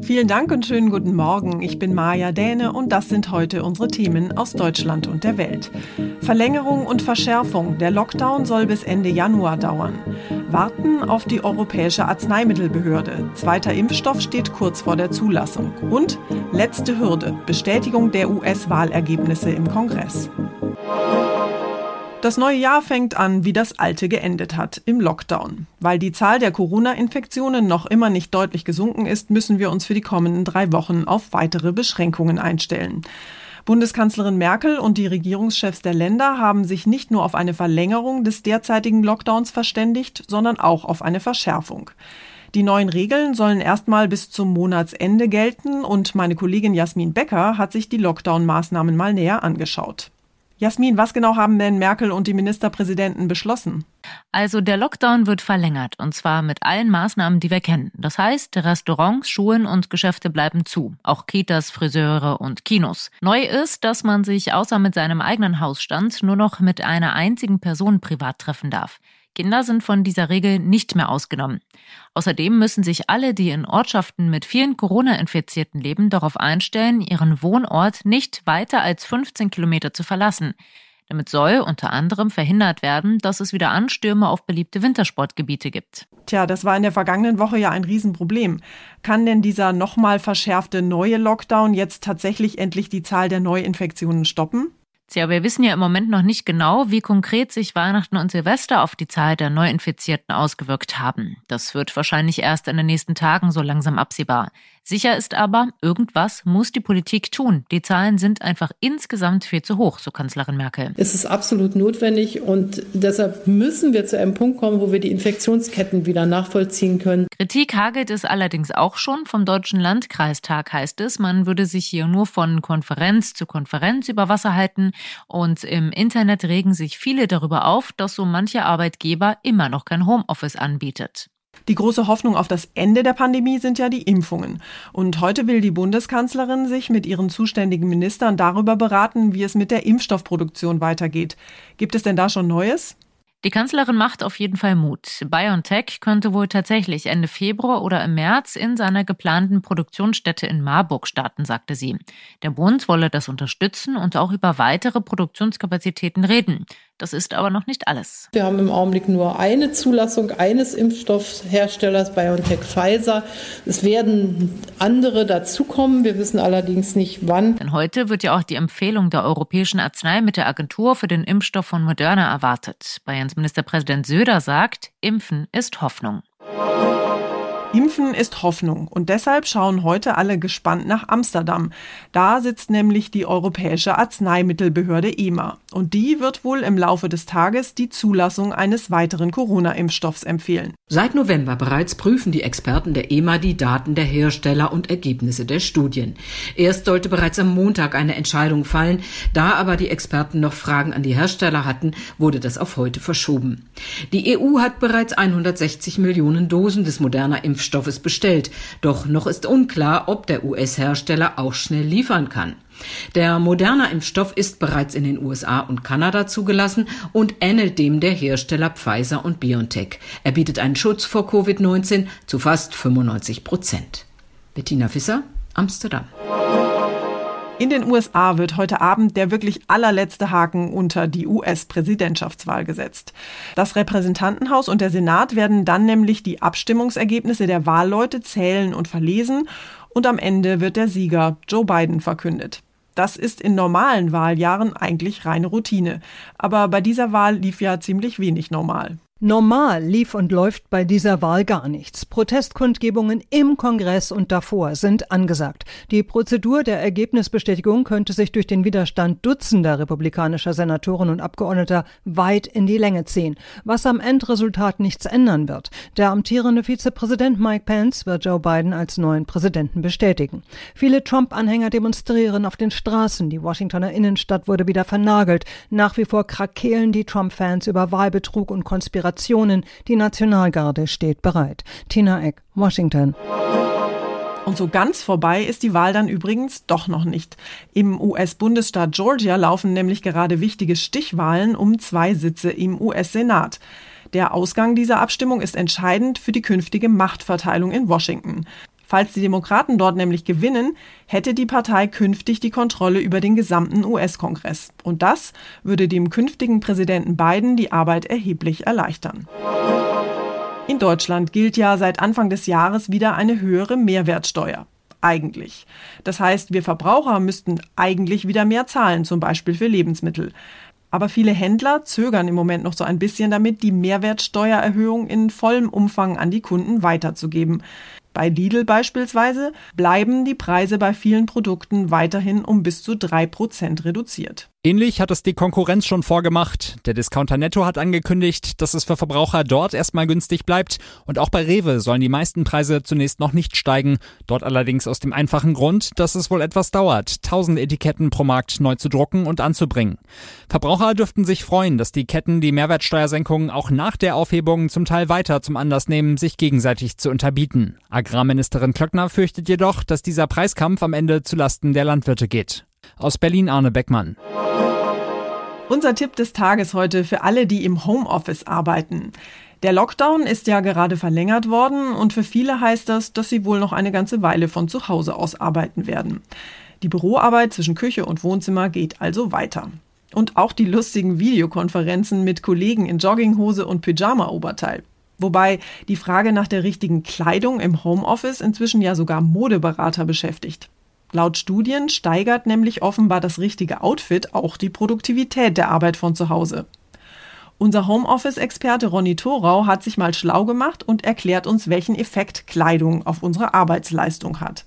Vielen Dank und schönen guten Morgen. Ich bin Maja Däne und das sind heute unsere Themen aus Deutschland und der Welt. Verlängerung und Verschärfung. Der Lockdown soll bis Ende Januar dauern. Warten auf die Europäische Arzneimittelbehörde. Zweiter Impfstoff steht kurz vor der Zulassung. Und letzte Hürde. Bestätigung der US-Wahlergebnisse im Kongress. Das neue Jahr fängt an, wie das alte geendet hat, im Lockdown. Weil die Zahl der Corona-Infektionen noch immer nicht deutlich gesunken ist, müssen wir uns für die kommenden drei Wochen auf weitere Beschränkungen einstellen. Bundeskanzlerin Merkel und die Regierungschefs der Länder haben sich nicht nur auf eine Verlängerung des derzeitigen Lockdowns verständigt, sondern auch auf eine Verschärfung. Die neuen Regeln sollen erstmal bis zum Monatsende gelten und meine Kollegin Jasmin Becker hat sich die Lockdown-Maßnahmen mal näher angeschaut. Jasmin, was genau haben denn Merkel und die Ministerpräsidenten beschlossen? Also der Lockdown wird verlängert und zwar mit allen Maßnahmen, die wir kennen. Das heißt, Restaurants, Schulen und Geschäfte bleiben zu, auch Kitas, Friseure und Kinos. Neu ist, dass man sich außer mit seinem eigenen Hausstand nur noch mit einer einzigen Person privat treffen darf. Kinder sind von dieser Regel nicht mehr ausgenommen. Außerdem müssen sich alle, die in Ortschaften mit vielen Corona-Infizierten leben, darauf einstellen, ihren Wohnort nicht weiter als 15 Kilometer zu verlassen. Damit soll unter anderem verhindert werden, dass es wieder Anstürme auf beliebte Wintersportgebiete gibt. Tja, das war in der vergangenen Woche ja ein Riesenproblem. Kann denn dieser nochmal verschärfte neue Lockdown jetzt tatsächlich endlich die Zahl der Neuinfektionen stoppen? Tja, wir wissen ja im Moment noch nicht genau, wie konkret sich Weihnachten und Silvester auf die Zahl der Neuinfizierten ausgewirkt haben. Das wird wahrscheinlich erst in den nächsten Tagen so langsam absehbar. Sicher ist aber, irgendwas muss die Politik tun. Die Zahlen sind einfach insgesamt viel zu hoch, so Kanzlerin Merkel. Es ist absolut notwendig und deshalb müssen wir zu einem Punkt kommen, wo wir die Infektionsketten wieder nachvollziehen können. Kritik hagelt es allerdings auch schon. Vom Deutschen Landkreistag heißt es, man würde sich hier nur von Konferenz zu Konferenz über Wasser halten und im Internet regen sich viele darüber auf, dass so manche Arbeitgeber immer noch kein Homeoffice anbietet. Die große Hoffnung auf das Ende der Pandemie sind ja die Impfungen. Und heute will die Bundeskanzlerin sich mit ihren zuständigen Ministern darüber beraten, wie es mit der Impfstoffproduktion weitergeht. Gibt es denn da schon Neues? Die Kanzlerin macht auf jeden Fall Mut. BioNTech könnte wohl tatsächlich Ende Februar oder im März in seiner geplanten Produktionsstätte in Marburg starten, sagte sie. Der Bund wolle das unterstützen und auch über weitere Produktionskapazitäten reden. Das ist aber noch nicht alles. Wir haben im Augenblick nur eine Zulassung eines Impfstoffherstellers, BioNTech Pfizer. Es werden andere dazukommen. Wir wissen allerdings nicht wann. Denn heute wird ja auch die Empfehlung der Europäischen Arzneimittelagentur für den Impfstoff von Moderna erwartet. Bayerns Ministerpräsident Söder sagt, Impfen ist Hoffnung. Impfen ist Hoffnung und deshalb schauen heute alle gespannt nach Amsterdam. Da sitzt nämlich die Europäische Arzneimittelbehörde EMA und die wird wohl im Laufe des Tages die Zulassung eines weiteren Corona-Impfstoffs empfehlen. Seit November bereits prüfen die Experten der EMA die Daten der Hersteller und Ergebnisse der Studien. Erst sollte bereits am Montag eine Entscheidung fallen, da aber die Experten noch Fragen an die Hersteller hatten, wurde das auf heute verschoben. Die EU hat bereits 160 Millionen Dosen des moderner Impfstoffs Impfstoffes bestellt. Doch noch ist unklar, ob der US-Hersteller auch schnell liefern kann. Der moderne Impfstoff ist bereits in den USA und Kanada zugelassen und ähnelt dem der Hersteller Pfizer und BioNTech. Er bietet einen Schutz vor Covid-19 zu fast 95 Prozent. Bettina Fisser, Amsterdam. In den USA wird heute Abend der wirklich allerletzte Haken unter die US-Präsidentschaftswahl gesetzt. Das Repräsentantenhaus und der Senat werden dann nämlich die Abstimmungsergebnisse der Wahlleute zählen und verlesen und am Ende wird der Sieger Joe Biden verkündet. Das ist in normalen Wahljahren eigentlich reine Routine. Aber bei dieser Wahl lief ja ziemlich wenig normal. Normal lief und läuft bei dieser Wahl gar nichts. Protestkundgebungen im Kongress und davor sind angesagt. Die Prozedur der Ergebnisbestätigung könnte sich durch den Widerstand dutzender republikanischer Senatoren und Abgeordneter weit in die Länge ziehen, was am Endresultat nichts ändern wird. Der amtierende Vizepräsident Mike Pence wird Joe Biden als neuen Präsidenten bestätigen. Viele Trump-Anhänger demonstrieren auf den Straßen. Die Washingtoner Innenstadt wurde wieder vernagelt. Nach wie vor krakehlen die Trump-Fans über Wahlbetrug und Konspiration Operationen. Die Nationalgarde steht bereit. Tina Eck, Washington. Und so ganz vorbei ist die Wahl dann übrigens doch noch nicht. Im US-Bundesstaat Georgia laufen nämlich gerade wichtige Stichwahlen um zwei Sitze im US-Senat. Der Ausgang dieser Abstimmung ist entscheidend für die künftige Machtverteilung in Washington. Falls die Demokraten dort nämlich gewinnen, hätte die Partei künftig die Kontrolle über den gesamten US-Kongress. Und das würde dem künftigen Präsidenten Biden die Arbeit erheblich erleichtern. In Deutschland gilt ja seit Anfang des Jahres wieder eine höhere Mehrwertsteuer. Eigentlich. Das heißt, wir Verbraucher müssten eigentlich wieder mehr zahlen, zum Beispiel für Lebensmittel. Aber viele Händler zögern im Moment noch so ein bisschen damit, die Mehrwertsteuererhöhung in vollem Umfang an die Kunden weiterzugeben. Bei Lidl beispielsweise bleiben die Preise bei vielen Produkten weiterhin um bis zu drei Prozent reduziert. Ähnlich hat es die Konkurrenz schon vorgemacht. Der Discounter Netto hat angekündigt, dass es für Verbraucher dort erstmal günstig bleibt. Und auch bei Rewe sollen die meisten Preise zunächst noch nicht steigen. Dort allerdings aus dem einfachen Grund, dass es wohl etwas dauert, tausend Etiketten pro Markt neu zu drucken und anzubringen. Verbraucher dürften sich freuen, dass die Ketten die Mehrwertsteuersenkungen auch nach der Aufhebung zum Teil weiter zum Anlass nehmen, sich gegenseitig zu unterbieten. Agrarministerin Klöckner fürchtet jedoch, dass dieser Preiskampf am Ende zu Lasten der Landwirte geht. Aus Berlin Arne Beckmann. Unser Tipp des Tages heute für alle, die im Homeoffice arbeiten. Der Lockdown ist ja gerade verlängert worden und für viele heißt das, dass sie wohl noch eine ganze Weile von zu Hause aus arbeiten werden. Die Büroarbeit zwischen Küche und Wohnzimmer geht also weiter. Und auch die lustigen Videokonferenzen mit Kollegen in Jogginghose und Pyjama-Oberteil. Wobei die Frage nach der richtigen Kleidung im Homeoffice inzwischen ja sogar Modeberater beschäftigt. Laut Studien steigert nämlich offenbar das richtige Outfit auch die Produktivität der Arbeit von zu Hause. Unser Homeoffice-Experte Ronny Thorau hat sich mal schlau gemacht und erklärt uns, welchen Effekt Kleidung auf unsere Arbeitsleistung hat.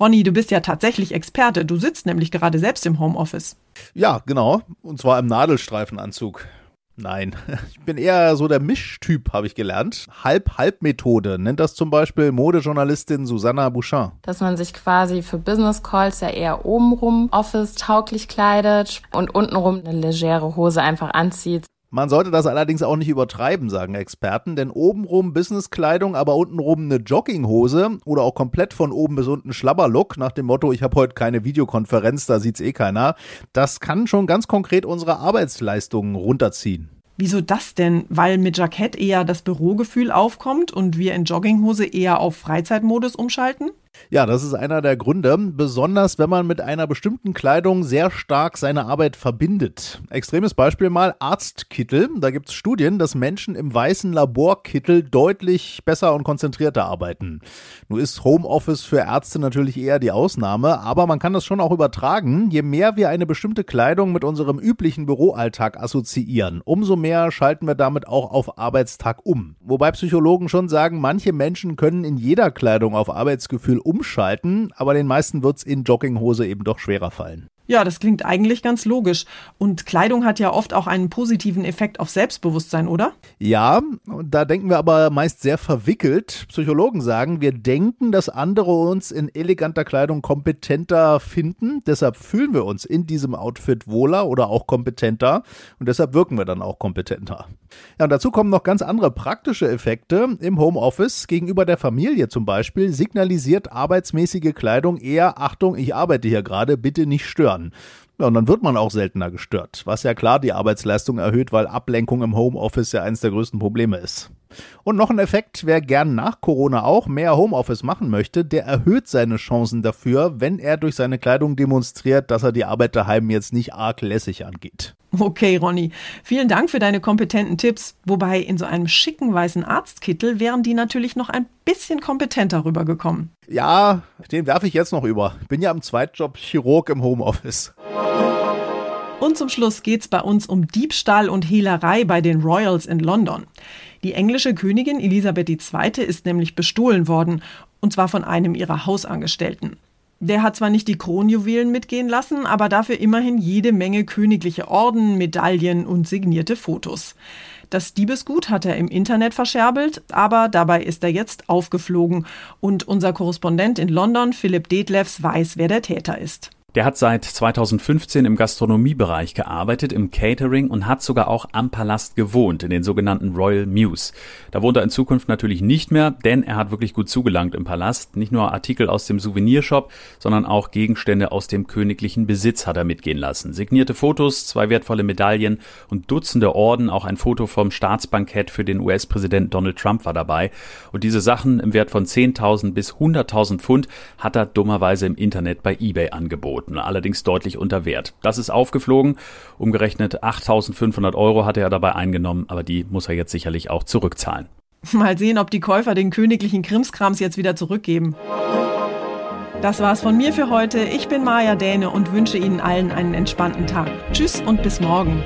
Ronny, du bist ja tatsächlich Experte. Du sitzt nämlich gerade selbst im Homeoffice. Ja, genau. Und zwar im Nadelstreifenanzug. Nein, ich bin eher so der Mischtyp, habe ich gelernt. Halb-Halb-Methode nennt das zum Beispiel Modejournalistin Susanna Bouchard. Dass man sich quasi für Business Calls ja eher obenrum Office-tauglich kleidet und untenrum eine legere Hose einfach anzieht. Man sollte das allerdings auch nicht übertreiben, sagen Experten, denn obenrum Businesskleidung, aber untenrum eine Jogginghose oder auch komplett von oben bis unten Schlabberlook nach dem Motto, ich habe heute keine Videokonferenz, da sieht's eh keiner. Das kann schon ganz konkret unsere Arbeitsleistungen runterziehen. Wieso das denn? Weil mit Jackett eher das Bürogefühl aufkommt und wir in Jogginghose eher auf Freizeitmodus umschalten? Ja, das ist einer der Gründe, besonders wenn man mit einer bestimmten Kleidung sehr stark seine Arbeit verbindet. Extremes Beispiel mal Arztkittel. Da gibt es Studien, dass Menschen im weißen Laborkittel deutlich besser und konzentrierter arbeiten. Nun ist Homeoffice für Ärzte natürlich eher die Ausnahme, aber man kann das schon auch übertragen. Je mehr wir eine bestimmte Kleidung mit unserem üblichen Büroalltag assoziieren, umso mehr schalten wir damit auch auf Arbeitstag um. Wobei Psychologen schon sagen, manche Menschen können in jeder Kleidung auf Arbeitsgefühl umschalten, aber den meisten wird es in Jogginghose eben doch schwerer fallen. Ja, das klingt eigentlich ganz logisch. Und Kleidung hat ja oft auch einen positiven Effekt auf Selbstbewusstsein, oder? Ja, da denken wir aber meist sehr verwickelt. Psychologen sagen, wir denken, dass andere uns in eleganter Kleidung kompetenter finden. Deshalb fühlen wir uns in diesem Outfit wohler oder auch kompetenter. Und deshalb wirken wir dann auch kompetenter. Ja, und dazu kommen noch ganz andere praktische Effekte. Im Homeoffice gegenüber der Familie zum Beispiel signalisiert arbeitsmäßige Kleidung eher, Achtung, ich arbeite hier gerade, bitte nicht stören stören. Ja, und dann wird man auch seltener gestört, was ja klar die Arbeitsleistung erhöht, weil Ablenkung im Homeoffice ja eines der größten Probleme ist. Und noch ein Effekt, wer gern nach Corona auch mehr Homeoffice machen möchte, der erhöht seine Chancen dafür, wenn er durch seine Kleidung demonstriert, dass er die Arbeit daheim jetzt nicht arg lässig angeht. Okay, Ronny. Vielen Dank für deine kompetenten Tipps. Wobei in so einem schicken weißen Arztkittel wären die natürlich noch ein bisschen kompetenter rübergekommen. Ja, den werfe ich jetzt noch über. Bin ja im Zweitjob Chirurg im Homeoffice. Und zum Schluss geht's bei uns um Diebstahl und Hehlerei bei den Royals in London. Die englische Königin Elisabeth II. ist nämlich bestohlen worden, und zwar von einem ihrer Hausangestellten. Der hat zwar nicht die Kronjuwelen mitgehen lassen, aber dafür immerhin jede Menge königliche Orden, Medaillen und signierte Fotos. Das Diebesgut hat er im Internet verscherbelt, aber dabei ist er jetzt aufgeflogen und unser Korrespondent in London, Philipp Detlefs, weiß, wer der Täter ist. Der hat seit 2015 im Gastronomiebereich gearbeitet, im Catering und hat sogar auch am Palast gewohnt, in den sogenannten Royal Mews. Da wohnt er in Zukunft natürlich nicht mehr, denn er hat wirklich gut zugelangt im Palast. Nicht nur Artikel aus dem Souvenirshop, sondern auch Gegenstände aus dem königlichen Besitz hat er mitgehen lassen. Signierte Fotos, zwei wertvolle Medaillen und Dutzende Orden, auch ein Foto vom Staatsbankett für den US-Präsidenten Donald Trump war dabei. Und diese Sachen im Wert von 10.000 bis 100.000 Pfund hat er dummerweise im Internet bei eBay angeboten angeboten, allerdings deutlich unter Wert. Das ist aufgeflogen. Umgerechnet 8.500 Euro hatte er dabei eingenommen, aber die muss er jetzt sicherlich auch zurückzahlen. Mal sehen, ob die Käufer den königlichen Krimskrams jetzt wieder zurückgeben. Das war's von mir für heute. Ich bin Maja Däne und wünsche Ihnen allen einen entspannten Tag. Tschüss und bis morgen.